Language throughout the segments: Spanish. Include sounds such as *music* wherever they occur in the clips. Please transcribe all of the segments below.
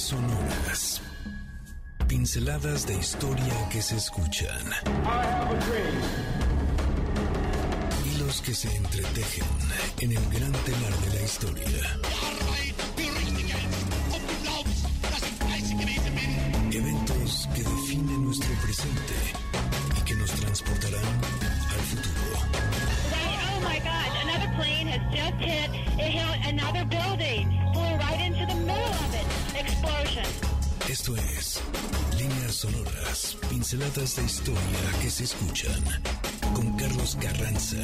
sonoras. Pinceladas de historia que se escuchan. Hilos que se entretejen en el gran telar de la historia. Eventos que definen nuestro presente y que nos transportarán al futuro. Oh my God, another plane has just hit, it another building, flew right into the middle of it. Explosion. Esto es Líneas Sonoras, pinceladas de historia que se escuchan con Carlos Carranza.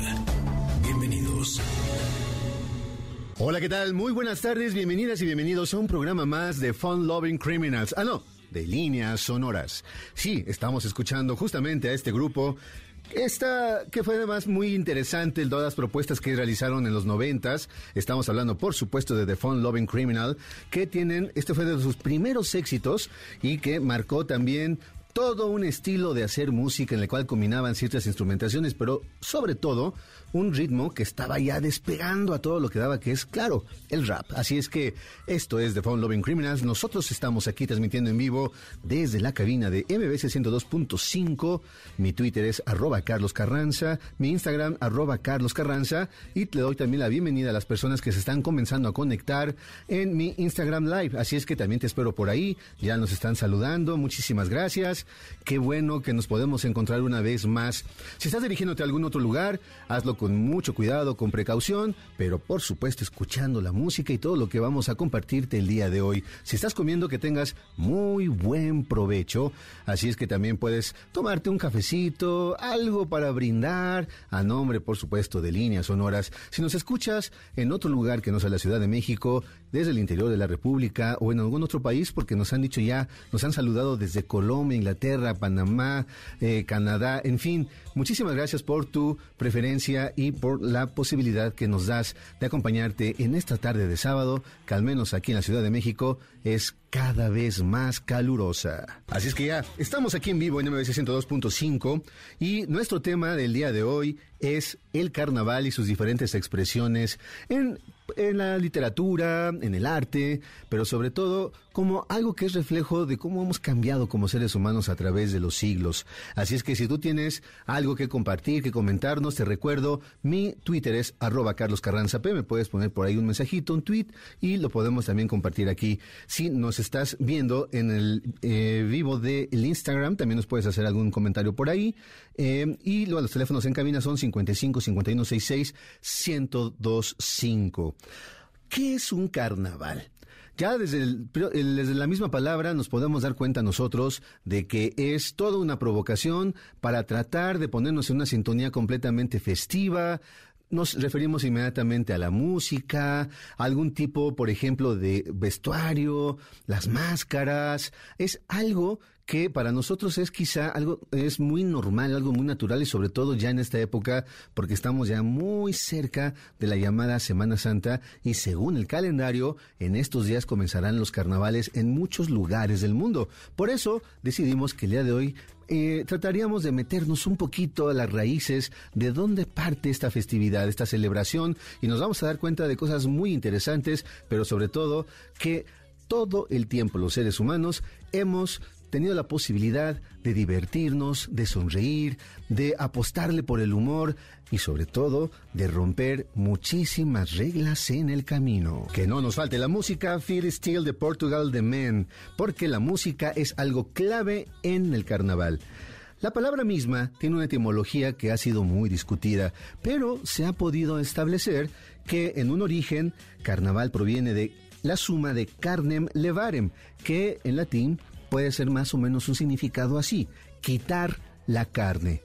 Bienvenidos. Hola, ¿qué tal? Muy buenas tardes, bienvenidas y bienvenidos a un programa más de Fun Loving Criminals. Ah, no, de líneas sonoras. Sí, estamos escuchando justamente a este grupo. Esta, que fue además muy interesante, todas las propuestas que realizaron en los noventas. Estamos hablando, por supuesto, de The Fun Loving Criminal, que tienen, este fue de sus primeros éxitos y que marcó también todo un estilo de hacer música en el cual combinaban ciertas instrumentaciones, pero sobre todo un ritmo que estaba ya despegando a todo lo que daba, que es, claro, el rap. Así es que esto es The Phone Loving Criminals. Nosotros estamos aquí transmitiendo en vivo desde la cabina de MBC 102.5. Mi Twitter es arroba Carlos Carranza, mi Instagram arroba Carlos Carranza y le doy también la bienvenida a las personas que se están comenzando a conectar en mi Instagram Live. Así es que también te espero por ahí. Ya nos están saludando. Muchísimas gracias. Qué bueno que nos podemos encontrar una vez más. Si estás dirigiéndote a algún otro lugar, hazlo mucho cuidado, con precaución, pero por supuesto escuchando la música y todo lo que vamos a compartirte el día de hoy. Si estás comiendo, que tengas muy buen provecho. Así es que también puedes tomarte un cafecito, algo para brindar, a nombre, por supuesto, de líneas sonoras. Si nos escuchas en otro lugar que no sea la Ciudad de México, desde el interior de la República o en algún otro país, porque nos han dicho ya, nos han saludado desde Colombia, Inglaterra, Panamá, eh, Canadá, en fin, muchísimas gracias por tu preferencia y por la posibilidad que nos das de acompañarte en esta tarde de sábado, que al menos aquí en la Ciudad de México es cada vez más calurosa. Así es que ya estamos aquí en vivo en MBC 102.5 y nuestro tema del día de hoy es el carnaval y sus diferentes expresiones en, en, la literatura, en el arte, pero sobre todo como algo que es reflejo de cómo hemos cambiado como seres humanos a través de los siglos. Así es que si tú tienes algo que compartir, que comentarnos, te recuerdo, mi Twitter es arroba Carlos Carranza P, me puedes poner por ahí un mensajito, un tweet y lo podemos también compartir aquí. Si nos estás viendo en el eh, vivo del Instagram, también nos puedes hacer algún comentario por ahí. Eh, y luego los teléfonos en cabina son 55 51 66 1025. ¿Qué es un carnaval? Ya desde, el, desde, la misma palabra nos podemos dar cuenta nosotros de que es toda una provocación para tratar de ponernos en una sintonía completamente festiva, nos referimos inmediatamente a la música, algún tipo, por ejemplo, de vestuario, las máscaras. Es algo que para nosotros es quizá algo, es muy normal, algo muy natural y sobre todo ya en esta época, porque estamos ya muy cerca de la llamada Semana Santa y según el calendario, en estos días comenzarán los carnavales en muchos lugares del mundo. Por eso decidimos que el día de hoy eh, trataríamos de meternos un poquito a las raíces de dónde parte esta festividad, esta celebración, y nos vamos a dar cuenta de cosas muy interesantes, pero sobre todo que todo el tiempo los seres humanos hemos tenido la posibilidad de divertirnos, de sonreír, de apostarle por el humor y sobre todo de romper muchísimas reglas en el camino. Que no nos falte la música Feel Still de Portugal de Men, porque la música es algo clave en el carnaval. La palabra misma tiene una etimología que ha sido muy discutida, pero se ha podido establecer que en un origen carnaval proviene de la suma de carnem levarem, que en latín puede ser más o menos un significado así, quitar la carne.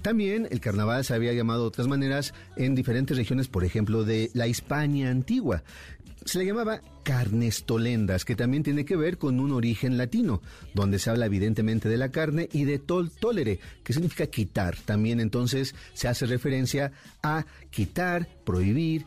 También el carnaval se había llamado de otras maneras en diferentes regiones, por ejemplo, de la Hispania antigua. Se le llamaba carnestolendas, que también tiene que ver con un origen latino, donde se habla evidentemente de la carne y de tol tolere, que significa quitar. También entonces se hace referencia a quitar, prohibir,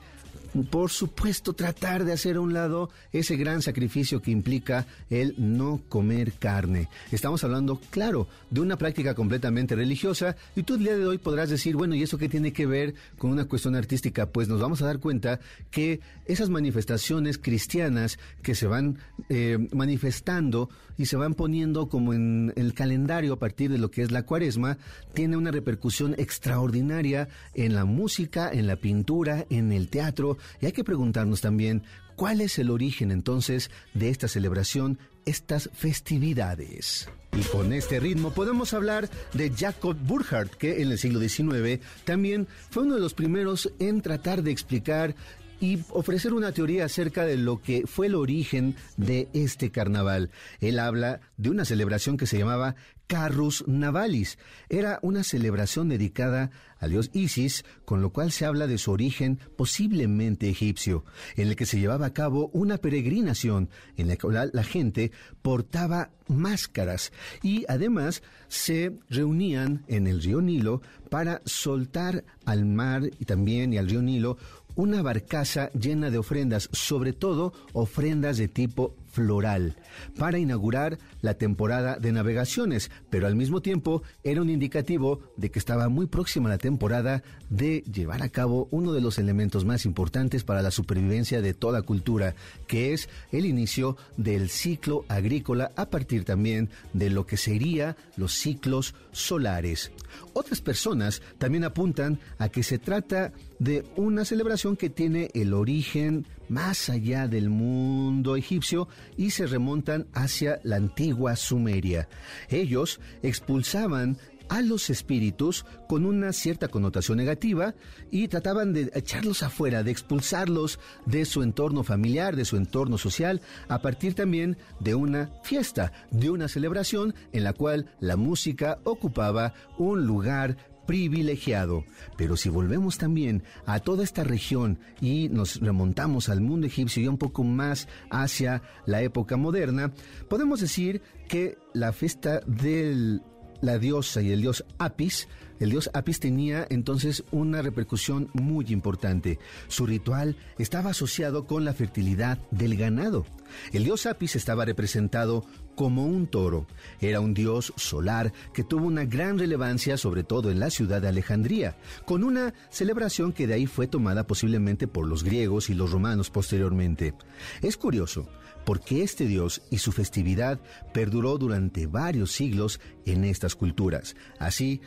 por supuesto, tratar de hacer a un lado ese gran sacrificio que implica el no comer carne. Estamos hablando, claro, de una práctica completamente religiosa y tú el día de hoy podrás decir, bueno, ¿y eso qué tiene que ver con una cuestión artística? Pues nos vamos a dar cuenta que esas manifestaciones cristianas que se van eh, manifestando y se van poniendo como en el calendario a partir de lo que es la cuaresma, tiene una repercusión extraordinaria en la música, en la pintura, en el teatro, y hay que preguntarnos también cuál es el origen entonces de esta celebración, estas festividades. Y con este ritmo podemos hablar de Jacob Burckhardt, que en el siglo XIX también fue uno de los primeros en tratar de explicar y ofrecer una teoría acerca de lo que fue el origen de este carnaval. Él habla de una celebración que se llamaba Carrus Navalis. Era una celebración dedicada al dios Isis, con lo cual se habla de su origen posiblemente egipcio, en el que se llevaba a cabo una peregrinación en la cual la gente portaba máscaras y además se reunían en el río Nilo para soltar al mar y también y al río Nilo una barcaza llena de ofrendas, sobre todo ofrendas de tipo floral, para inaugurar la temporada de navegaciones, pero al mismo tiempo era un indicativo de que estaba muy próxima la temporada de llevar a cabo uno de los elementos más importantes para la supervivencia de toda cultura, que es el inicio del ciclo agrícola a partir también de lo que sería los ciclos solares. Otras personas también apuntan a que se trata de una celebración que tiene el origen más allá del mundo egipcio y se remontan hacia la antigua Sumeria. Ellos expulsaban a los espíritus con una cierta connotación negativa y trataban de echarlos afuera, de expulsarlos de su entorno familiar, de su entorno social, a partir también de una fiesta, de una celebración en la cual la música ocupaba un lugar privilegiado. Pero si volvemos también a toda esta región y nos remontamos al mundo egipcio y un poco más hacia la época moderna, podemos decir que la fiesta de la diosa y el dios Apis el dios Apis tenía entonces una repercusión muy importante. Su ritual estaba asociado con la fertilidad del ganado. El dios Apis estaba representado como un toro. Era un dios solar que tuvo una gran relevancia sobre todo en la ciudad de Alejandría, con una celebración que de ahí fue tomada posiblemente por los griegos y los romanos posteriormente. Es curioso, porque este dios y su festividad perduró durante varios siglos en estas culturas. Así,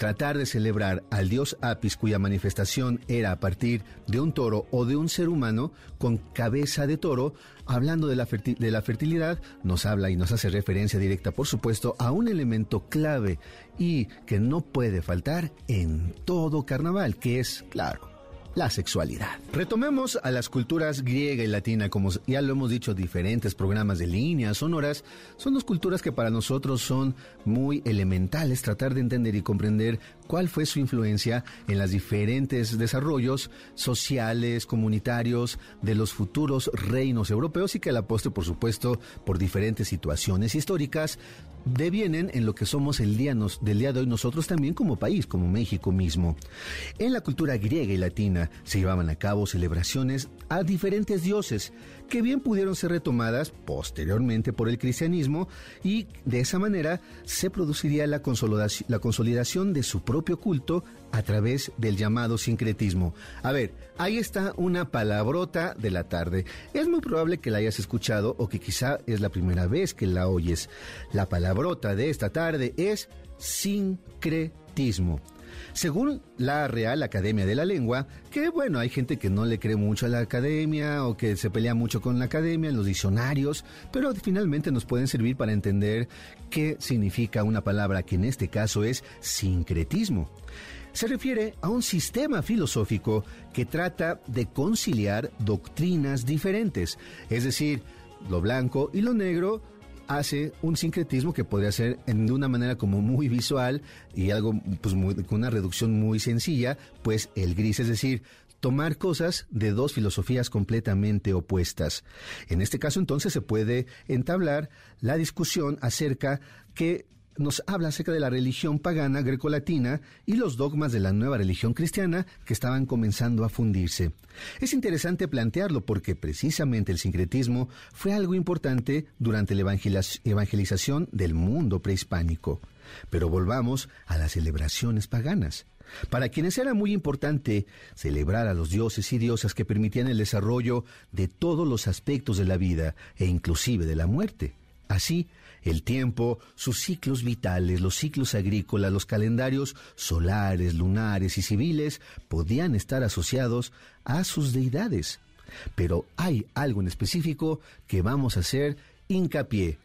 tratar de celebrar al dios Apis cuya manifestación era a partir de un toro o de un ser humano con cabeza de toro, hablando de la, fertilidad, nos habla y nos hace referencia directa, por supuesto, a un elemento clave y que no puede faltar en todo carnaval, que es, claro, la sexualidad. Retomemos a las culturas griega y latina, como ya lo hemos dicho, diferentes programas de líneas sonoras, son dos culturas que para nosotros son muy elementales, tratar de entender y comprender cuál fue su influencia en los diferentes desarrollos sociales, comunitarios de los futuros reinos europeos y que la postre, por supuesto, por diferentes situaciones históricas, devienen en lo que somos el día del día de hoy nosotros también como país, como México mismo. En la cultura griega y latina se llevaban a cabo celebraciones a diferentes dioses que bien pudieron ser retomadas posteriormente por el cristianismo y de esa manera se produciría la consolidación, la consolidación de su propio culto a través del llamado sincretismo. A ver, ahí está una palabrota de la tarde. Es muy probable que la hayas escuchado o que quizá es la primera vez que la oyes. La palabrota de esta tarde es sincretismo. Según la Real Academia de la Lengua, que bueno, hay gente que no le cree mucho a la academia o que se pelea mucho con la academia, en los diccionarios, pero finalmente nos pueden servir para entender qué significa una palabra que en este caso es sincretismo. Se refiere a un sistema filosófico que trata de conciliar doctrinas diferentes, es decir, lo blanco y lo negro hace un sincretismo que podría ser en, de una manera como muy visual y algo pues con una reducción muy sencilla, pues el gris, es decir, tomar cosas de dos filosofías completamente opuestas. En este caso entonces se puede entablar la discusión acerca que nos habla acerca de la religión pagana grecolatina y los dogmas de la nueva religión cristiana que estaban comenzando a fundirse. Es interesante plantearlo porque precisamente el sincretismo fue algo importante durante la evangelización del mundo prehispánico. Pero volvamos a las celebraciones paganas. Para quienes era muy importante celebrar a los dioses y diosas que permitían el desarrollo de todos los aspectos de la vida e inclusive de la muerte. Así, el tiempo, sus ciclos vitales, los ciclos agrícolas, los calendarios solares, lunares y civiles podían estar asociados a sus deidades. Pero hay algo en específico que vamos a hacer hincapié.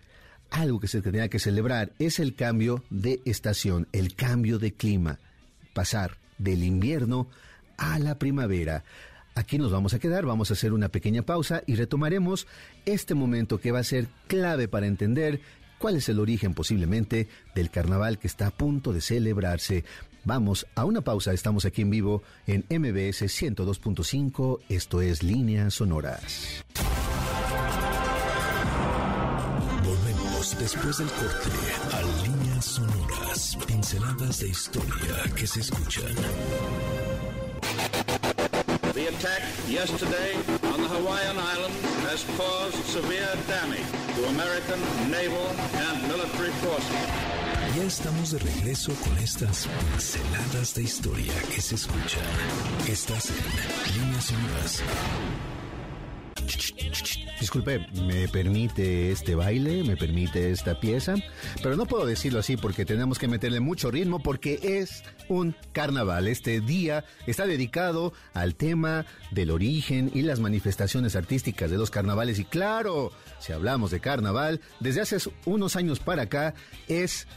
Algo que se tenía que celebrar es el cambio de estación, el cambio de clima, pasar del invierno a la primavera. Aquí nos vamos a quedar, vamos a hacer una pequeña pausa y retomaremos este momento que va a ser clave para entender cuál es el origen posiblemente del carnaval que está a punto de celebrarse. Vamos a una pausa, estamos aquí en vivo en MBS 102.5, esto es Líneas Sonoras. Volvemos después del corte a Líneas Sonoras, pinceladas de historia que se escuchan. The attack yesterday on the Hawaiian Islands has caused severe damage to American naval and military forces. Ya estamos de regreso con estas pinceladas de historia que se escuchan. Estás en Líneas Sonoras. Disculpe, ¿me permite este baile? ¿Me permite esta pieza? Pero no puedo decirlo así porque tenemos que meterle mucho ritmo porque es un carnaval. Este día está dedicado al tema del origen y las manifestaciones artísticas de los carnavales. Y claro, si hablamos de carnaval, desde hace unos años para acá es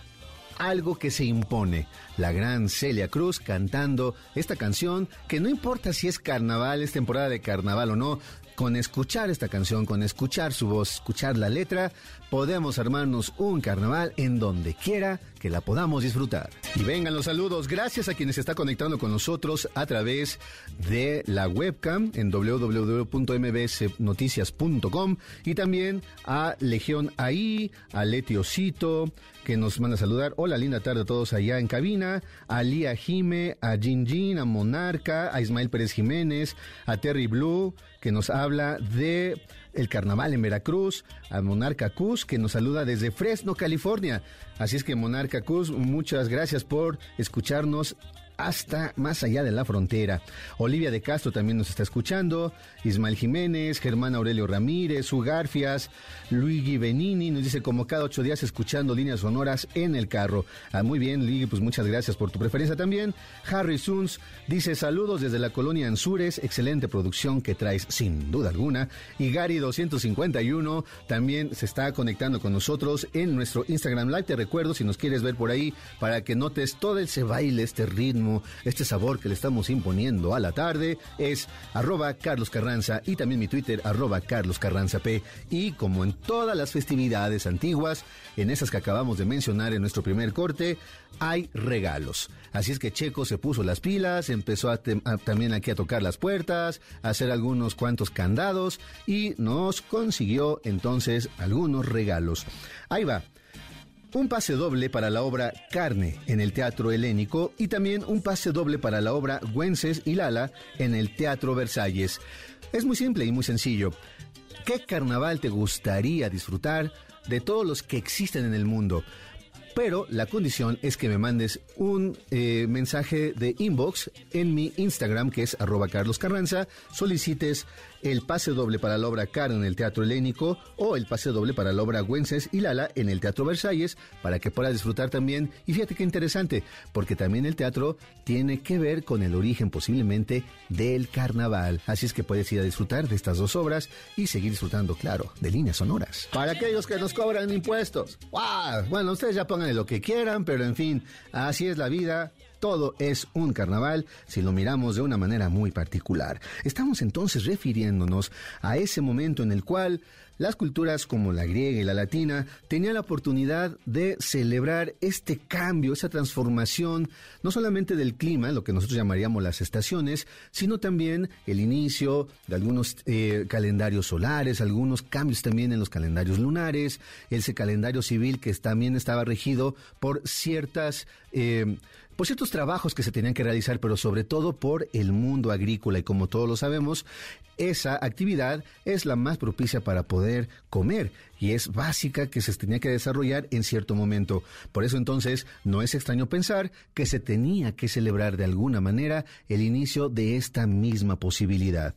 algo que se impone. La gran Celia Cruz cantando esta canción que no importa si es carnaval, es temporada de carnaval o no, con escuchar esta canción, con escuchar su voz, escuchar la letra, podemos armarnos un carnaval en donde quiera que la podamos disfrutar. Y vengan los saludos, gracias a quienes se está conectando con nosotros a través de la webcam en www.mbsnoticias.com y también a Legión AI, a Letiocito, que nos manda a saludar. Hola, linda tarde a todos allá en cabina. A Lía Jime, a Jin Jin, a Monarca, a Ismael Pérez Jiménez, a Terry Blue, que nos habla de el carnaval en Veracruz, a Monarca Cus, que nos saluda desde Fresno, California. Así es que Monarca Cus, muchas gracias por escucharnos hasta más allá de la frontera. Olivia de Castro también nos está escuchando, Ismael Jiménez, Germán Aurelio Ramírez, Ugarfias, Luigi Benini, nos dice como cada ocho días escuchando líneas sonoras en el carro. Ah, muy bien, Luigi, pues muchas gracias por tu preferencia también. Harry Suns dice saludos desde la colonia Anzures, excelente producción que traes sin duda alguna. Y Gary 251 también se está conectando con nosotros en nuestro Instagram Live. Te recuerdo si nos quieres ver por ahí para que notes todo ese baile, este ritmo este sabor que le estamos imponiendo a la tarde es arroba Carlos Carranza y también mi Twitter arroba Carlos Carranza P. Y como en todas las festividades antiguas, en esas que acabamos de mencionar en nuestro primer corte, hay regalos. Así es que Checo se puso las pilas, empezó también aquí a tocar las puertas, a hacer algunos cuantos candados y nos consiguió entonces algunos regalos. Ahí va. Un pase doble para la obra Carne en el Teatro Helénico y también un pase doble para la obra Güences y Lala en el Teatro Versalles. Es muy simple y muy sencillo. ¿Qué carnaval te gustaría disfrutar de todos los que existen en el mundo? pero la condición es que me mandes un eh, mensaje de inbox en mi Instagram, que es arroba Carlos Carranza, solicites el pase doble para la obra Car en el Teatro Helénico o el pase doble para la obra Güences y Lala en el Teatro Versalles para que puedas disfrutar también. Y fíjate qué interesante, porque también el teatro tiene que ver con el origen posiblemente del carnaval. Así es que puedes ir a disfrutar de estas dos obras y seguir disfrutando, claro, de líneas sonoras. Para aquellos que nos cobran impuestos, ¡wow! bueno, ustedes ya pongan lo que quieran, pero en fin, así es la vida todo es un carnaval si lo miramos de una manera muy particular. Estamos entonces refiriéndonos a ese momento en el cual las culturas como la griega y la latina tenían la oportunidad de celebrar este cambio, esa transformación, no solamente del clima, lo que nosotros llamaríamos las estaciones, sino también el inicio de algunos eh, calendarios solares, algunos cambios también en los calendarios lunares, ese calendario civil que también estaba regido por ciertas... Eh, por ciertos trabajos que se tenían que realizar, pero sobre todo por el mundo agrícola. Y como todos lo sabemos, esa actividad es la más propicia para poder comer y es básica que se tenía que desarrollar en cierto momento. Por eso entonces no es extraño pensar que se tenía que celebrar de alguna manera el inicio de esta misma posibilidad.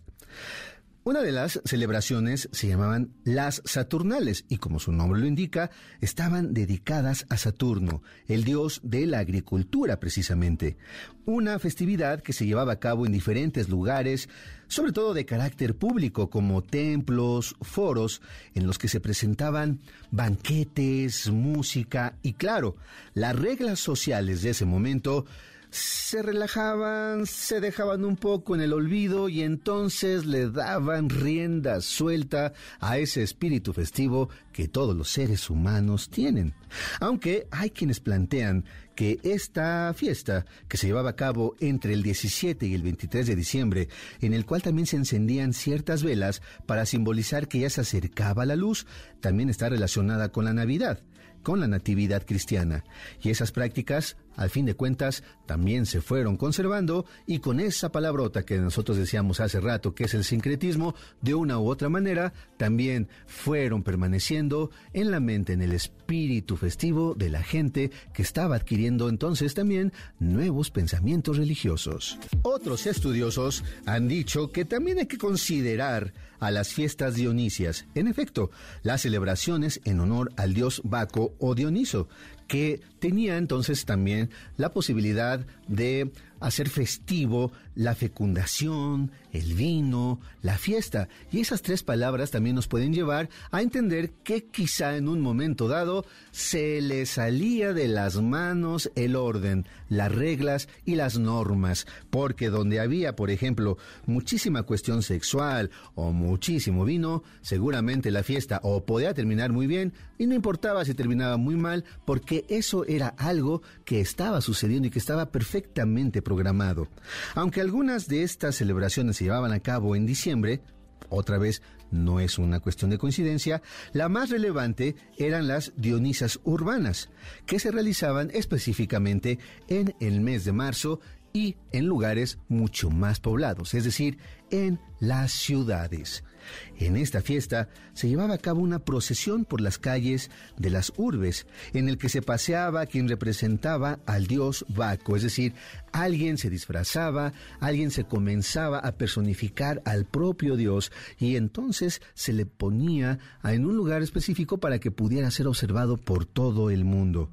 Una de las celebraciones se llamaban las Saturnales y como su nombre lo indica, estaban dedicadas a Saturno, el dios de la agricultura precisamente. Una festividad que se llevaba a cabo en diferentes lugares, sobre todo de carácter público como templos, foros, en los que se presentaban banquetes, música y claro, las reglas sociales de ese momento se relajaban, se dejaban un poco en el olvido y entonces le daban rienda suelta a ese espíritu festivo que todos los seres humanos tienen. Aunque hay quienes plantean que esta fiesta, que se llevaba a cabo entre el 17 y el 23 de diciembre, en el cual también se encendían ciertas velas para simbolizar que ya se acercaba la luz, también está relacionada con la Navidad con la natividad cristiana. Y esas prácticas, al fin de cuentas, también se fueron conservando y con esa palabrota que nosotros decíamos hace rato, que es el sincretismo, de una u otra manera, también fueron permaneciendo en la mente, en el espíritu festivo de la gente que estaba adquiriendo entonces también nuevos pensamientos religiosos. Otros estudiosos han dicho que también hay que considerar a las fiestas dionisias. En efecto, las celebraciones en honor al dios Baco o Dioniso, que tenía entonces también la posibilidad de hacer festivo la fecundación, el vino, la fiesta. Y esas tres palabras también nos pueden llevar a entender que quizá en un momento dado se le salía de las manos el orden, las reglas y las normas, porque donde había, por ejemplo, muchísima cuestión sexual o muchísimo vino, seguramente la fiesta o podía terminar muy bien y no importaba si terminaba muy mal, porque eso era algo que estaba sucediendo y que estaba perfectamente programado. Aunque algunas de estas celebraciones se llevaban a cabo en diciembre, otra vez no es una cuestión de coincidencia, la más relevante eran las Dionisas urbanas, que se realizaban específicamente en el mes de marzo y en lugares mucho más poblados, es decir, en las ciudades. En esta fiesta se llevaba a cabo una procesión por las calles de las urbes, en el que se paseaba quien representaba al dios Baco, es decir, alguien se disfrazaba, alguien se comenzaba a personificar al propio dios y entonces se le ponía en un lugar específico para que pudiera ser observado por todo el mundo.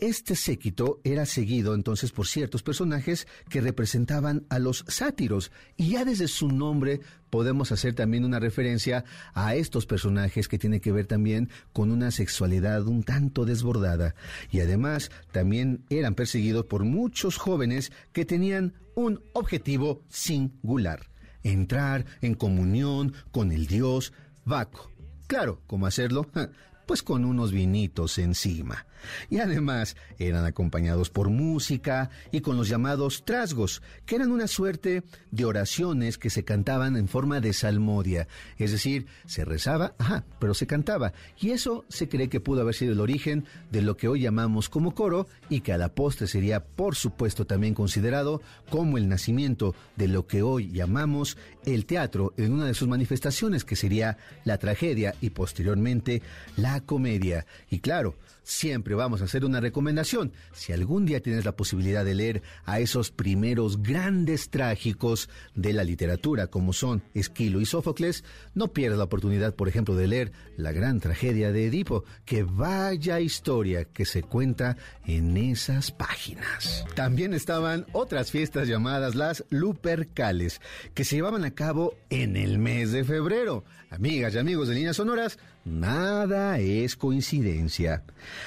Este séquito era seguido entonces por ciertos personajes que representaban a los sátiros, y ya desde su nombre podemos hacer también una referencia a estos personajes que tiene que ver también con una sexualidad un tanto desbordada, y además también eran perseguidos por muchos jóvenes que tenían un objetivo singular, entrar en comunión con el dios Baco. Claro, ¿cómo hacerlo? *laughs* pues con unos vinitos encima. Y además eran acompañados por música y con los llamados trasgos, que eran una suerte de oraciones que se cantaban en forma de salmodia, es decir, se rezaba, ajá, pero se cantaba, y eso se cree que pudo haber sido el origen de lo que hoy llamamos como coro y que a la postre sería por supuesto también considerado como el nacimiento de lo que hoy llamamos el teatro en una de sus manifestaciones que sería la tragedia y posteriormente la comedia. Y claro, siempre vamos a hacer una recomendación. Si algún día tienes la posibilidad de leer a esos primeros grandes trágicos de la literatura, como son Esquilo y Sófocles, no pierdas la oportunidad, por ejemplo, de leer la gran tragedia de Edipo, que vaya historia que se cuenta en esas páginas. También estaban otras fiestas llamadas las Lupercales, que se llevaban a cabo en el mes de febrero. Amigas y amigos de Líneas Sonoras, nada es coincidencia.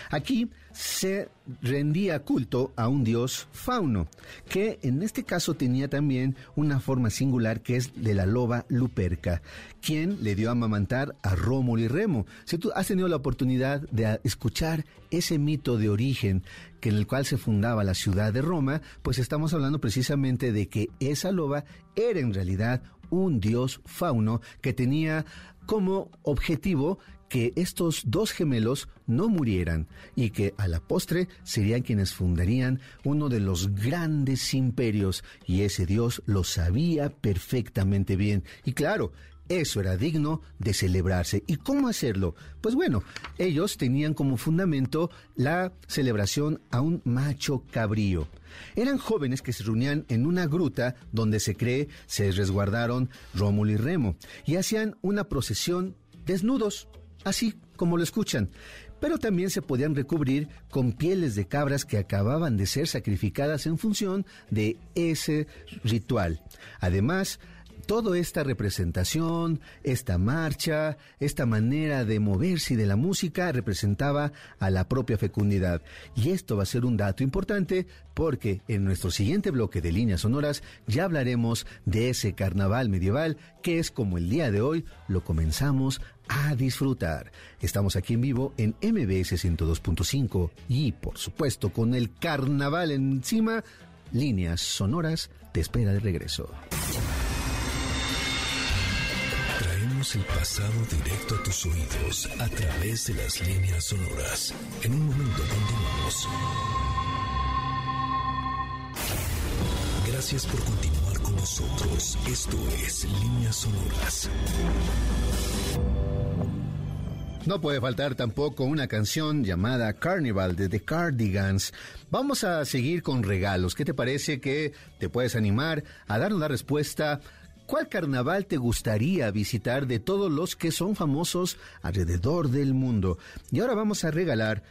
Aquí se rendía culto a un dios fauno, que en este caso tenía también una forma singular que es de la loba Luperca, quien le dio a amamantar a Rómulo y Remo. Si tú has tenido la oportunidad de escuchar ese mito de origen que en el cual se fundaba la ciudad de Roma, pues estamos hablando precisamente de que esa loba era en realidad un dios fauno que tenía como objetivo que estos dos gemelos no murieran y que a la postre serían quienes fundarían uno de los grandes imperios y ese Dios lo sabía perfectamente bien. Y claro, eso era digno de celebrarse. ¿Y cómo hacerlo? Pues bueno, ellos tenían como fundamento la celebración a un macho cabrío. Eran jóvenes que se reunían en una gruta donde se cree se resguardaron Rómulo y Remo y hacían una procesión desnudos así como lo escuchan, pero también se podían recubrir con pieles de cabras que acababan de ser sacrificadas en función de ese ritual. Además, toda esta representación, esta marcha, esta manera de moverse y de la música representaba a la propia fecundidad. Y esto va a ser un dato importante porque en nuestro siguiente bloque de líneas sonoras ya hablaremos de ese carnaval medieval que es como el día de hoy lo comenzamos a disfrutar. Estamos aquí en vivo en MBS 102.5 y por supuesto con el carnaval encima, líneas sonoras te espera de regreso el pasado directo a tus oídos a través de las líneas sonoras. En un momento continuamos. Gracias por continuar con nosotros. Esto es Líneas Sonoras. No puede faltar tampoco una canción llamada Carnival de The Cardigans. Vamos a seguir con regalos. ¿Qué te parece que te puedes animar a darnos la respuesta ¿Cuál carnaval te gustaría visitar de todos los que son famosos alrededor del mundo? Y ahora vamos a regalar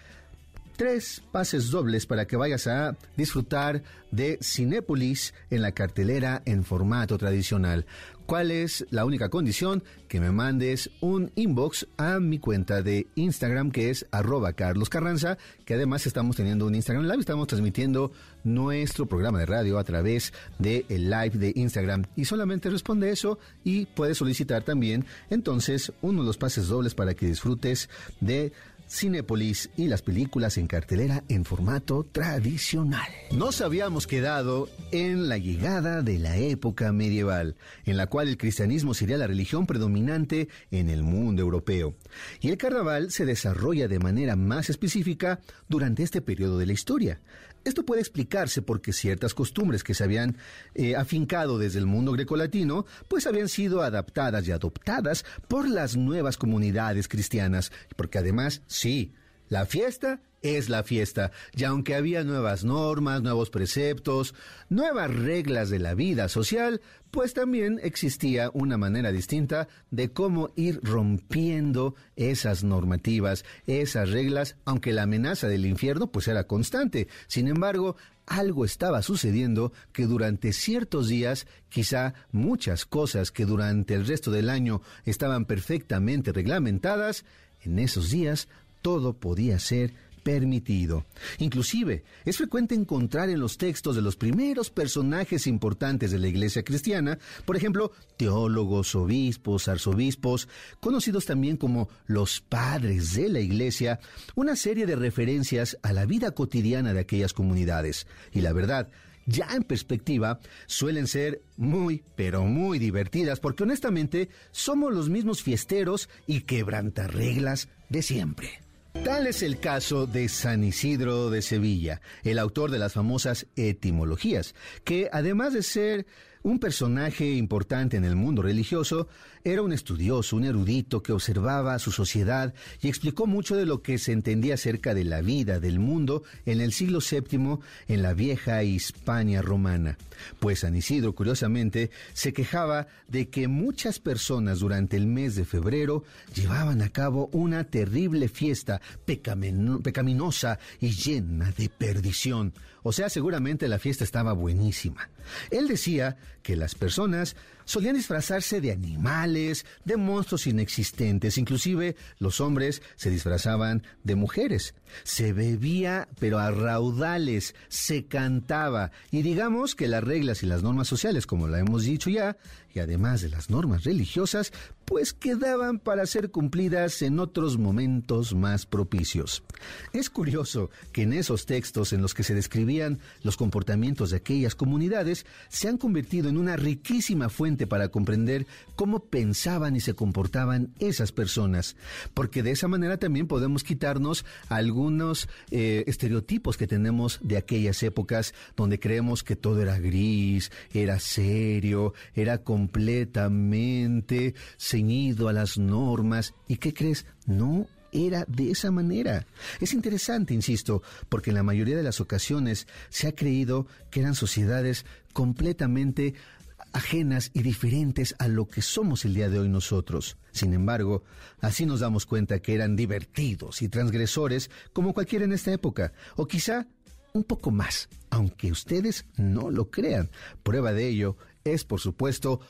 tres pases dobles para que vayas a disfrutar de Cinépolis en la cartelera en formato tradicional. ¿Cuál es la única condición? Que me mandes un inbox a mi cuenta de Instagram que es arroba Carlos Carranza, que además estamos teniendo un Instagram Live, estamos transmitiendo nuestro programa de radio a través del el live de Instagram y solamente responde eso y puedes solicitar también entonces uno de los pases dobles para que disfrutes de Cinepolis y las películas en cartelera en formato tradicional. Nos habíamos quedado en la llegada de la época medieval, en la cual el cristianismo sería la religión predominante en el mundo europeo. Y el carnaval se desarrolla de manera más específica durante este periodo de la historia. Esto puede explicarse porque ciertas costumbres que se habían eh, afincado desde el mundo grecolatino, pues habían sido adaptadas y adoptadas por las nuevas comunidades cristianas, porque además, sí, la fiesta es la fiesta, y aunque había nuevas normas, nuevos preceptos, nuevas reglas de la vida social, pues también existía una manera distinta de cómo ir rompiendo esas normativas, esas reglas, aunque la amenaza del infierno pues era constante. Sin embargo, algo estaba sucediendo que durante ciertos días, quizá muchas cosas que durante el resto del año estaban perfectamente reglamentadas, en esos días todo podía ser permitido. Inclusive, es frecuente encontrar en los textos de los primeros personajes importantes de la Iglesia cristiana, por ejemplo, teólogos, obispos, arzobispos, conocidos también como los padres de la Iglesia, una serie de referencias a la vida cotidiana de aquellas comunidades. Y la verdad, ya en perspectiva, suelen ser muy, pero muy divertidas, porque honestamente somos los mismos fiesteros y quebrantarreglas de siempre. Tal es el caso de San Isidro de Sevilla, el autor de las famosas etimologías, que además de ser un personaje importante en el mundo religioso, era un estudioso, un erudito que observaba su sociedad y explicó mucho de lo que se entendía acerca de la vida del mundo en el siglo VII en la vieja Hispania romana. Pues San Isidro, curiosamente, se quejaba de que muchas personas durante el mes de febrero llevaban a cabo una terrible fiesta pecaminosa y llena de perdición. O sea, seguramente la fiesta estaba buenísima. Él decía que las personas solían disfrazarse de animales, de monstruos inexistentes, inclusive los hombres se disfrazaban de mujeres. Se bebía, pero a raudales, se cantaba, y digamos que las reglas y las normas sociales, como la hemos dicho ya, y además de las normas religiosas, pues quedaban para ser cumplidas en otros momentos más propicios. Es curioso que en esos textos en los que se describían los comportamientos de aquellas comunidades se han convertido en una riquísima fuente para comprender cómo pensaban y se comportaban esas personas, porque de esa manera también podemos quitarnos algunos eh, estereotipos que tenemos de aquellas épocas donde creemos que todo era gris, era serio, era completamente a las normas. ¿Y qué crees? No era de esa manera. Es interesante, insisto, porque en la mayoría de las ocasiones se ha creído que eran sociedades completamente ajenas y diferentes a lo que somos el día de hoy nosotros. Sin embargo, así nos damos cuenta que eran divertidos y transgresores como cualquiera en esta época, o quizá un poco más, aunque ustedes no lo crean. Prueba de ello es, por supuesto,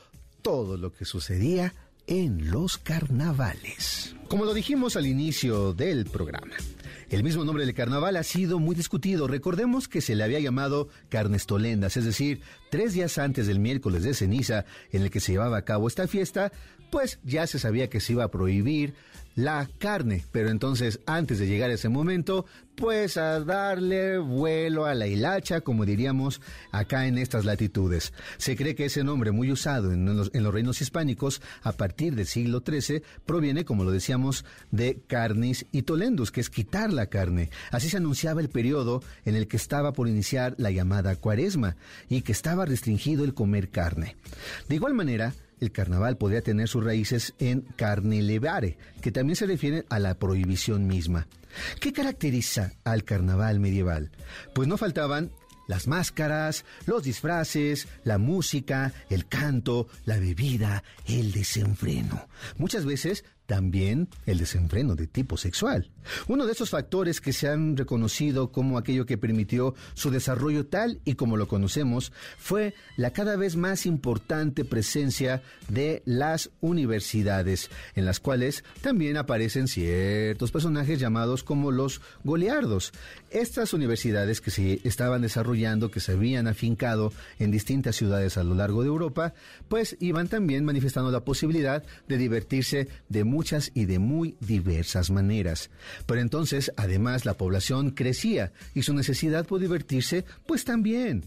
todo lo que sucedía en los carnavales. Como lo dijimos al inicio del programa, el mismo nombre del carnaval ha sido muy discutido. Recordemos que se le había llamado Carnestolendas, es decir, tres días antes del miércoles de ceniza en el que se llevaba a cabo esta fiesta, pues ya se sabía que se iba a prohibir la carne. Pero entonces, antes de llegar a ese momento, pues a darle vuelo a la hilacha, como diríamos acá en estas latitudes. Se cree que ese nombre muy usado en los, reinos hispánicos a partir del siglo XIII proviene, como lo decíamos, de carnis y tolendus, que es quitar la carne. Así se anunciaba el periodo en el que estaba por iniciar la llamada cuaresma y que estaba restringido el comer carne. De igual manera, el carnaval podría tener sus raíces en carne levare, que también se refiere a la prohibición misma. ¿Qué caracteriza al carnaval medieval? Pues no faltaban las máscaras, los disfraces, la música, el canto, la bebida, el desenfreno. Muchas veces también el desenfreno de tipo sexual. Uno de esos factores que se han reconocido como aquello que permitió su desarrollo tal y como lo conocemos fue la cada vez más importante presencia de las universidades, en las cuales también aparecen ciertos personajes llamados como los goleardos. Estas universidades que se estaban desarrollando, que se habían afincado en distintas ciudades a lo largo de Europa, pues iban también manifestando la posibilidad de divertirse de muchas y de muy diversas maneras. Pero entonces, además, la población crecía y su necesidad por divertirse, pues también.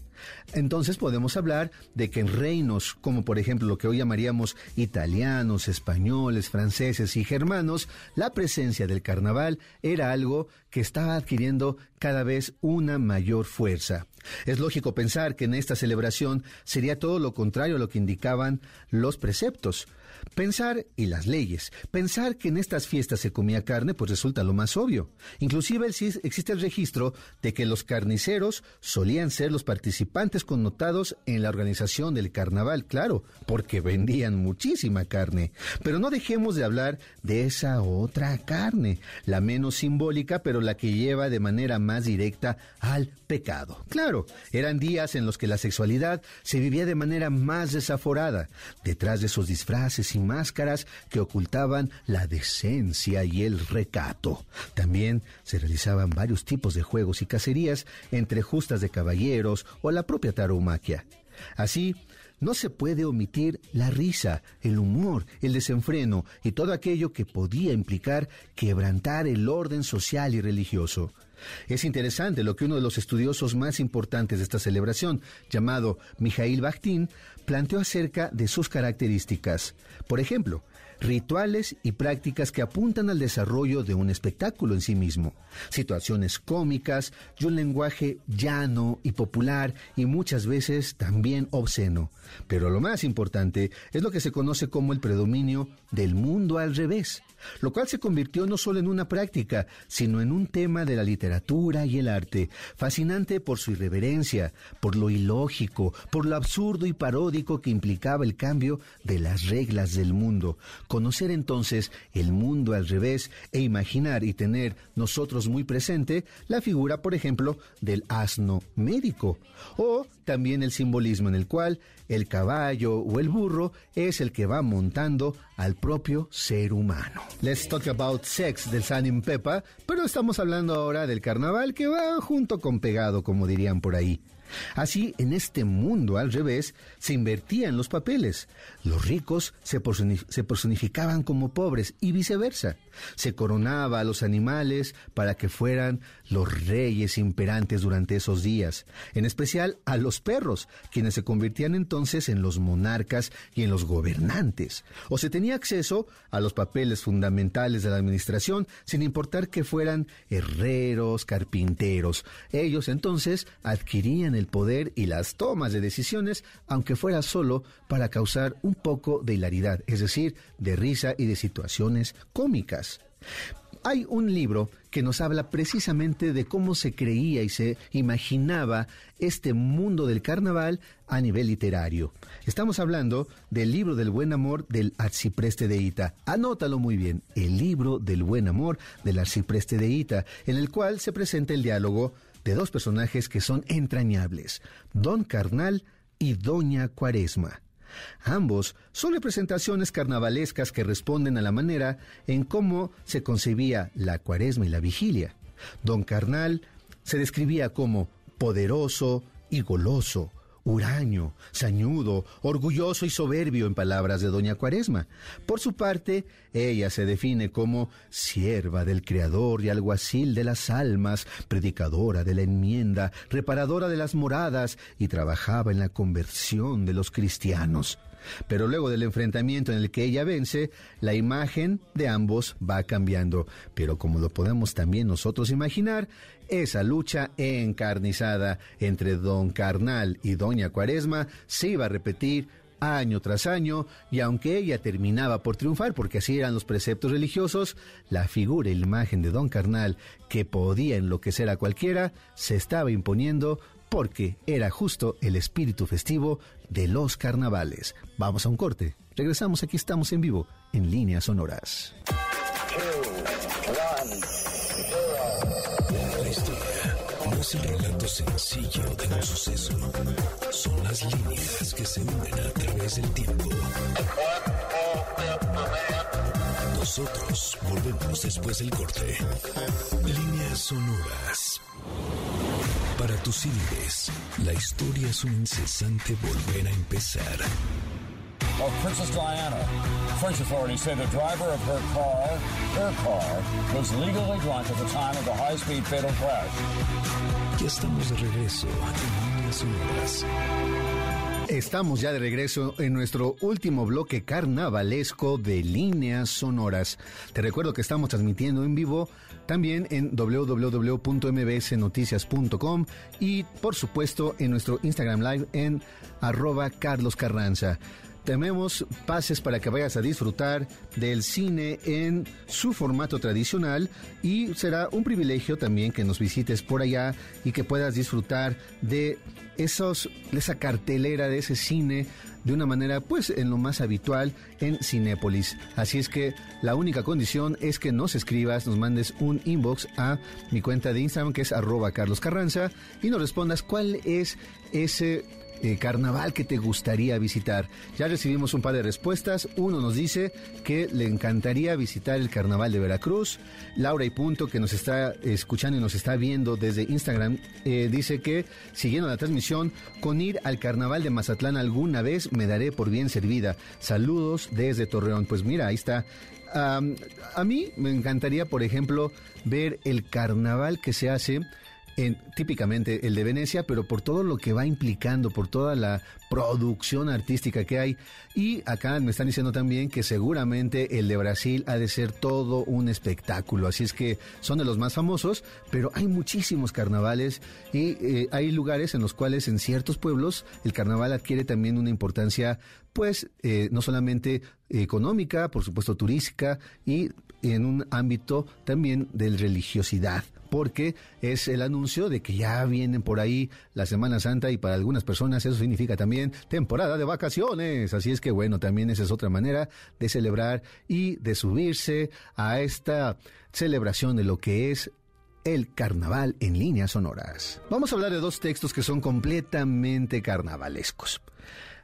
Entonces podemos hablar de que en reinos como por ejemplo lo que hoy llamaríamos italianos, españoles, franceses y germanos, la presencia del carnaval era algo que estaba adquiriendo cada vez una mayor fuerza. Es lógico pensar que en esta celebración sería todo lo contrario a lo que indicaban los preceptos. Pensar y las leyes. Pensar que en estas fiestas se comía carne, pues resulta lo más obvio. Inclusive existe el registro de que los carniceros solían ser los participantes connotados en la organización del carnaval, claro, porque vendían muchísima carne. Pero no dejemos de hablar de esa otra carne, la menos simbólica, pero la que lleva de manera más directa al pecado. Claro, eran días en los que la sexualidad se vivía de manera más desaforada, detrás de sus disfraces máscaras que ocultaban la decencia y el recato. También se realizaban varios tipos de juegos y cacerías entre justas de caballeros o la propia taromaquia. Así, no se puede omitir la risa, el humor, el desenfreno y todo aquello que podía implicar quebrantar el orden social y religioso. Es interesante lo que uno de los estudiosos más importantes de esta celebración, llamado Mijail Bakhtin, planteó acerca de sus características. Por ejemplo, rituales y prácticas que apuntan al desarrollo de un espectáculo en sí mismo, situaciones cómicas y un lenguaje llano y popular y muchas veces también obsceno. Pero lo más importante es lo que se conoce como el predominio del mundo al revés, lo cual se convirtió no solo en una práctica, sino en un tema de la literatura y el arte, fascinante por su irreverencia, por lo ilógico, por lo absurdo y paródico que implicaba el cambio de las reglas del mundo. Conocer entonces el mundo al revés e imaginar y tener nosotros muy presente la figura, por ejemplo, del asno médico, o también el simbolismo en el cual el caballo o el burro es el que va montando al propio ser humano. Let's talk about sex del San Pepa, pero estamos hablando ahora del carnaval que va junto con pegado, como dirían por ahí. Así, en este mundo al revés, se invertían los papeles. Los ricos se, personificaban como pobres y viceversa. Se coronaba a los animales para que fueran los reyes imperantes durante esos días, en especial a los perros, quienes se convertían entonces en los monarcas y en los gobernantes. O se tenía acceso a los papeles fundamentales de la administración, sin importar que fueran herreros, carpinteros. Ellos entonces adquirían el poder y las tomas de decisiones, aunque fuera solo para causar un poco de hilaridad, es decir, de risa y de situaciones cómicas. Hay un libro que nos habla precisamente de cómo se creía y se imaginaba este mundo del carnaval a nivel literario. Estamos hablando del libro del buen amor del arcipreste de Ita. Anótalo muy bien, el libro del buen amor del arcipreste de Ita, en el cual se presenta el diálogo de dos personajes que son entrañables, Don Carnal y Doña Cuaresma. Ambos son representaciones carnavalescas que responden a la manera en cómo se concebía la cuaresma y la vigilia. Don Carnal se describía como poderoso y goloso, huraño, sañudo, orgulloso y soberbio en palabras de doña Cuaresma. Por su parte, ella se define como sierva del Creador y alguacil de las almas, predicadora de la enmienda, reparadora de las moradas y trabajaba en la conversión de los cristianos. Pero luego del enfrentamiento en el que ella vence, la imagen de ambos va cambiando. Pero como lo podemos también nosotros imaginar, esa lucha encarnizada entre don Carnal y doña Cuaresma se iba a repetir año tras año, y aunque ella terminaba por triunfar, porque así eran los preceptos religiosos, la figura y la imagen de don Carnal, que podía enloquecer a cualquiera, se estaba imponiendo porque era justo el espíritu festivo de los carnavales. Vamos a un corte. Regresamos, aquí estamos en vivo, en líneas sonoras. La historia no es el relato sencillo de un suceso. Son las líneas que se unen a través del tiempo. Nosotros volvemos después del corte. Líneas sonoras. Para tus índices, la historia es un incesante volver a empezar. Of Princess Diana. French authorities say the driver of her car, her car, was legally drunk at the time of the high-speed fatal crash. Ya estamos de regreso en Líneas Sonoras. Estamos ya de regreso en nuestro último bloque carnavalesco de líneas sonoras. Te recuerdo que estamos transmitiendo en vivo también en www.mbsnoticias.com y por supuesto en nuestro Instagram Live en arroba Carlos Carranza tenemos pases para que vayas a disfrutar del cine en su formato tradicional y será un privilegio también que nos visites por allá y que puedas disfrutar de esos de esa cartelera de ese cine de una manera pues en lo más habitual en Cinépolis. Así es que la única condición es que nos escribas, nos mandes un inbox a mi cuenta de Instagram que es arroba Carlos Carranza y nos respondas cuál es ese eh, carnaval que te gustaría visitar. Ya recibimos un par de respuestas. Uno nos dice que le encantaría visitar el carnaval de Veracruz. Laura y Punto, que nos está escuchando y nos está viendo desde Instagram, eh, dice que siguiendo la transmisión, con ir al carnaval de Mazatlán alguna vez me daré por bien servida. Saludos desde Torreón. Pues mira, ahí está. a mí me encantaría, por ejemplo, ver el carnaval que se hace típicamente el de Venecia, pero por todo lo que va implicando, por toda la producción artística que hay. Y acá me están diciendo también que seguramente el de Brasil ha de ser todo un espectáculo. Así es que son de los más famosos, pero hay muchísimos carnavales y eh, hay lugares en los cuales en ciertos pueblos el carnaval adquiere también una importancia, pues, eh, no solamente económica, por supuesto turística y en un ámbito también de religiosidad porque es el anuncio de que ya vienen por ahí la Semana Santa y para algunas personas eso significa también temporada de vacaciones. Así es que bueno, también esa es otra manera de celebrar y de subirse a esta celebración de lo que es el carnaval en líneas sonoras. Vamos a hablar de dos textos que son completamente carnavalescos.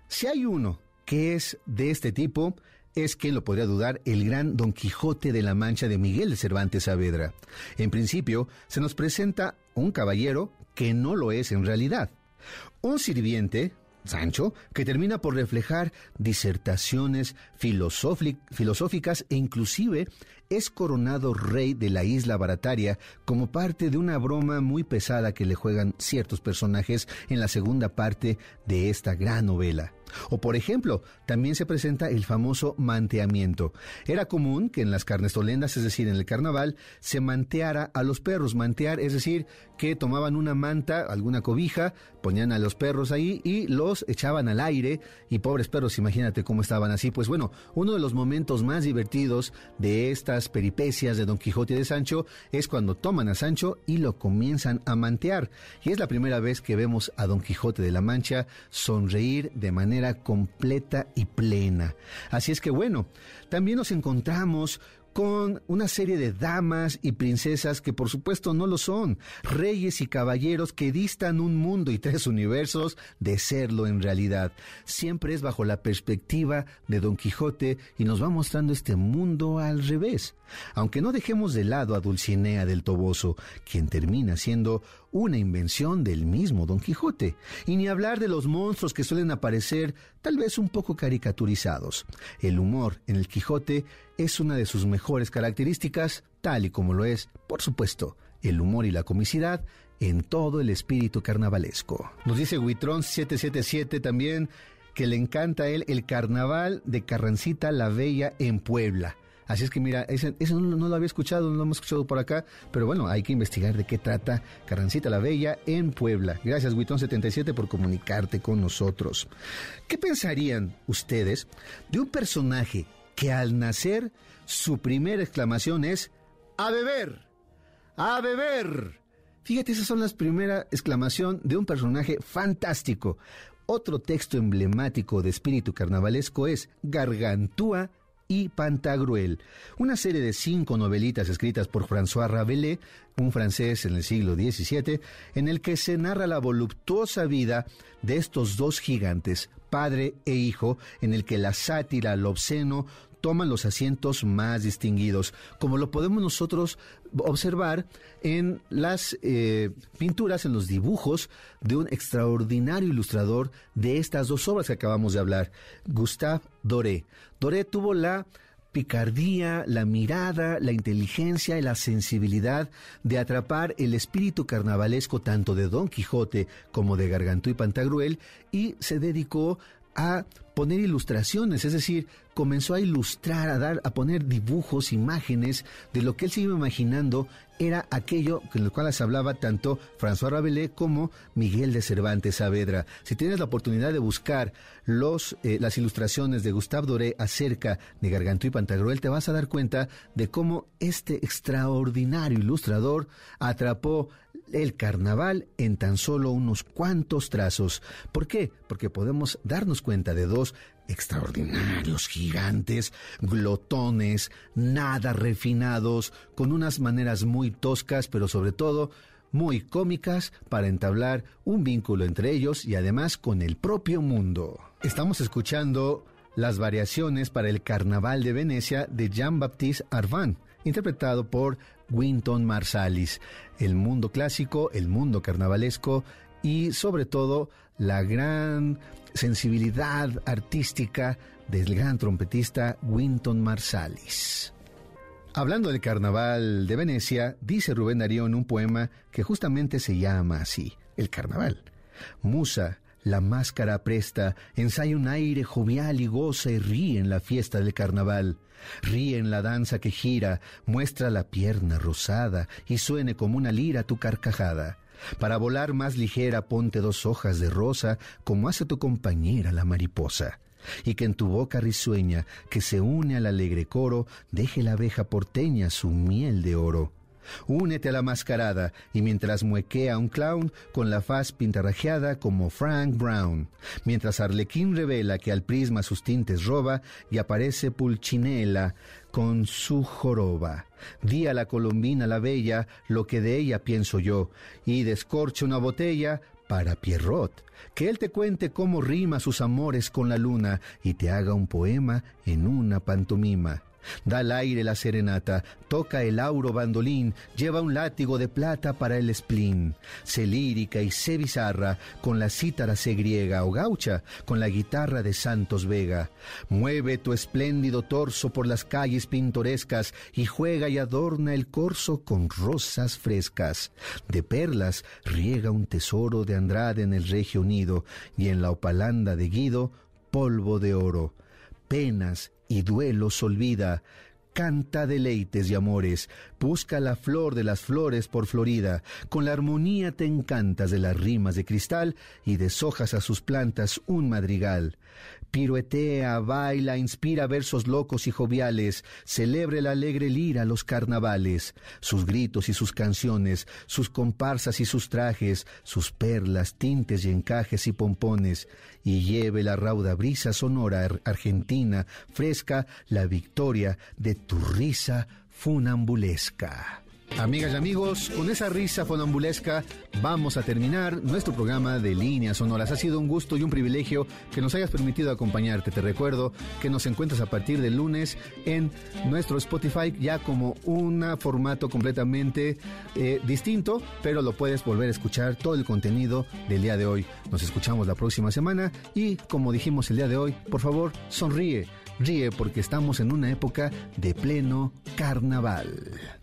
Si hay uno que es de este tipo, es que lo podría dudar el gran Don Quijote de la Mancha de Miguel de Cervantes Saavedra. En principio, se nos presenta un caballero que no lo es en realidad. Un sirviente, Sancho, que termina por reflejar disertaciones filosóficas e inclusive es coronado rey de la isla barataria como parte de una broma muy pesada que le juegan ciertos personajes en la segunda parte de esta gran novela. O por ejemplo, también se presenta el famoso manteamiento. Era común que en las carnestolendas, es decir, en el carnaval, se manteara a los perros. Mantear, es decir, que tomaban una manta, alguna cobija, ponían a los perros ahí y los echaban al aire. Y pobres perros, imagínate cómo estaban así. Pues bueno, uno de los momentos más divertidos de estas peripecias de Don Quijote y de Sancho es cuando toman a Sancho y lo comienzan a mantear. Y es la primera vez que vemos a Don Quijote de la Mancha sonreír de manera completa y plena. Así es que bueno, también nos encontramos con una serie de damas y princesas que por supuesto no lo son, reyes y caballeros que distan un mundo y tres universos de serlo en realidad. Siempre es bajo la perspectiva de Don Quijote y nos va mostrando este mundo al revés. Aunque no dejemos de lado a Dulcinea del Toboso, quien termina siendo una invención del mismo Don Quijote, y ni hablar de los monstruos que suelen aparecer tal vez un poco caricaturizados. El humor en el Quijote es una de sus mejores características, tal y como lo es, por supuesto, el humor y la comicidad en todo el espíritu carnavalesco. Nos dice Huitrón 777 también que le encanta a él el carnaval de Carrancita la Bella en Puebla. Así es que mira, eso no, lo había escuchado, no lo hemos escuchado por acá, pero bueno, hay que investigar de qué trata Carrancita la Bella en Puebla. Gracias, Witton77, por comunicarte con nosotros. ¿Qué pensarían ustedes de un personaje que al nacer su primera exclamación es ¡A beber! ¡A beber! Fíjate, esas son las primeras exclamación de un personaje fantástico. Otro texto emblemático de espíritu carnavalesco es Gargantúa y Pantagruel, una serie de cinco novelitas escritas por François Rabelais, un francés en el siglo XVII, en el que se narra la voluptuosa vida de estos dos gigantes, padre e hijo, en el que la sátira, lo obsceno, toman los asientos más distinguidos, como lo podemos nosotros observar en las eh, pinturas, en los dibujos de un extraordinario ilustrador de estas dos obras que acabamos de hablar, Gustave Doré. Doré tuvo la picardía, la mirada, la inteligencia y la sensibilidad de atrapar el espíritu carnavalesco tanto de Don Quijote como de Gargantú y Pantagruel y se dedicó a poner ilustraciones, es decir, comenzó a ilustrar, a dar, a poner dibujos, imágenes de lo que él se iba imaginando era aquello con lo cual se hablaba tanto François Rabelais como Miguel de Cervantes Saavedra. Si tienes la oportunidad de buscar los, eh, las ilustraciones de Gustave Doré acerca de Gargantú y Pantagruel, te vas a dar cuenta de cómo este extraordinario ilustrador atrapó el carnaval en tan solo unos cuantos trazos. ¿Por qué? Porque podemos darnos cuenta de dos extraordinarios gigantes, glotones, nada refinados, con unas maneras muy toscas, pero sobre todo muy cómicas para entablar un vínculo entre ellos y además con el propio mundo. Estamos escuchando las variaciones para el Carnaval de Venecia de Jean-Baptiste Arvan, interpretado por Winton Marsalis. El mundo clásico, el mundo carnavalesco y sobre todo la gran sensibilidad artística del gran trompetista Winton Marsalis. Hablando del carnaval de Venecia, dice Rubén Darío en un poema que justamente se llama así, el carnaval. Musa, la máscara presta, ensaya un aire jovial y goza y ríe en la fiesta del carnaval. Ríe en la danza que gira, muestra la pierna rosada y suene como una lira tu carcajada. Para volar más ligera ponte dos hojas de rosa, como hace tu compañera la mariposa. Y que en tu boca risueña, que se une al alegre coro, deje la abeja porteña su miel de oro. Únete a la mascarada y mientras muequea un clown con la faz pintarrajeada como Frank Brown, mientras Arlequín revela que al prisma sus tintes roba y aparece Pulchinela con su joroba. Di a la colombina la bella lo que de ella pienso yo y descorche una botella para Pierrot, que él te cuente cómo rima sus amores con la luna y te haga un poema en una pantomima. Da al aire la serenata, toca el auro bandolín, lleva un látigo de plata para el spleen. Se lírica y se bizarra, con la cítara se griega o gaucha, con la guitarra de Santos Vega. Mueve tu espléndido torso por las calles pintorescas y juega y adorna el corso con rosas frescas. De perlas riega un tesoro de Andrade en el Regio Unido y en la opalanda de Guido polvo de oro. Penas y duelos olvida, canta deleites y amores, busca la flor de las flores por Florida, con la armonía te encantas de las rimas de cristal y deshojas a sus plantas un madrigal piruetea, baila, inspira versos locos y joviales, celebre la alegre lira los carnavales, sus gritos y sus canciones, sus comparsas y sus trajes, sus perlas, tintes y encajes y pompones, y lleve la rauda brisa sonora argentina, fresca, la victoria de tu risa funambulesca. Amigas y amigos, con esa risa fonambulesca vamos a terminar nuestro programa de líneas sonoras. Ha sido un gusto y un privilegio que nos hayas permitido acompañarte. Te recuerdo que nos encuentras a partir del lunes en nuestro Spotify ya como un formato completamente eh, distinto, pero lo puedes volver a escuchar todo el contenido del día de hoy. Nos escuchamos la próxima semana y como dijimos el día de hoy, por favor, sonríe. Ríe porque estamos en una época de pleno carnaval.